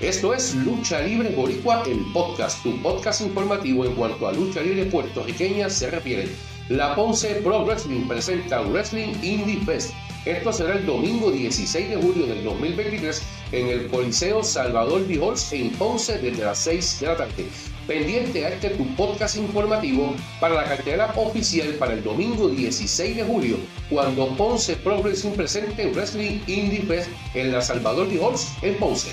Esto es Lucha Libre Boricua, el podcast, tu podcast informativo en cuanto a lucha libre puertorriqueña se refiere. La Ponce Pro Wrestling presenta Wrestling Indie Fest. Esto será el domingo 16 de julio del 2023 en el Coliseo Salvador Vijols en Ponce desde las 6 de la tarde. Pendiente a este tu podcast informativo para la cartera oficial para el domingo 16 de julio, cuando Ponce Pro Wrestling presente Wrestling Indie Fest en la Salvador Vijols en Ponce.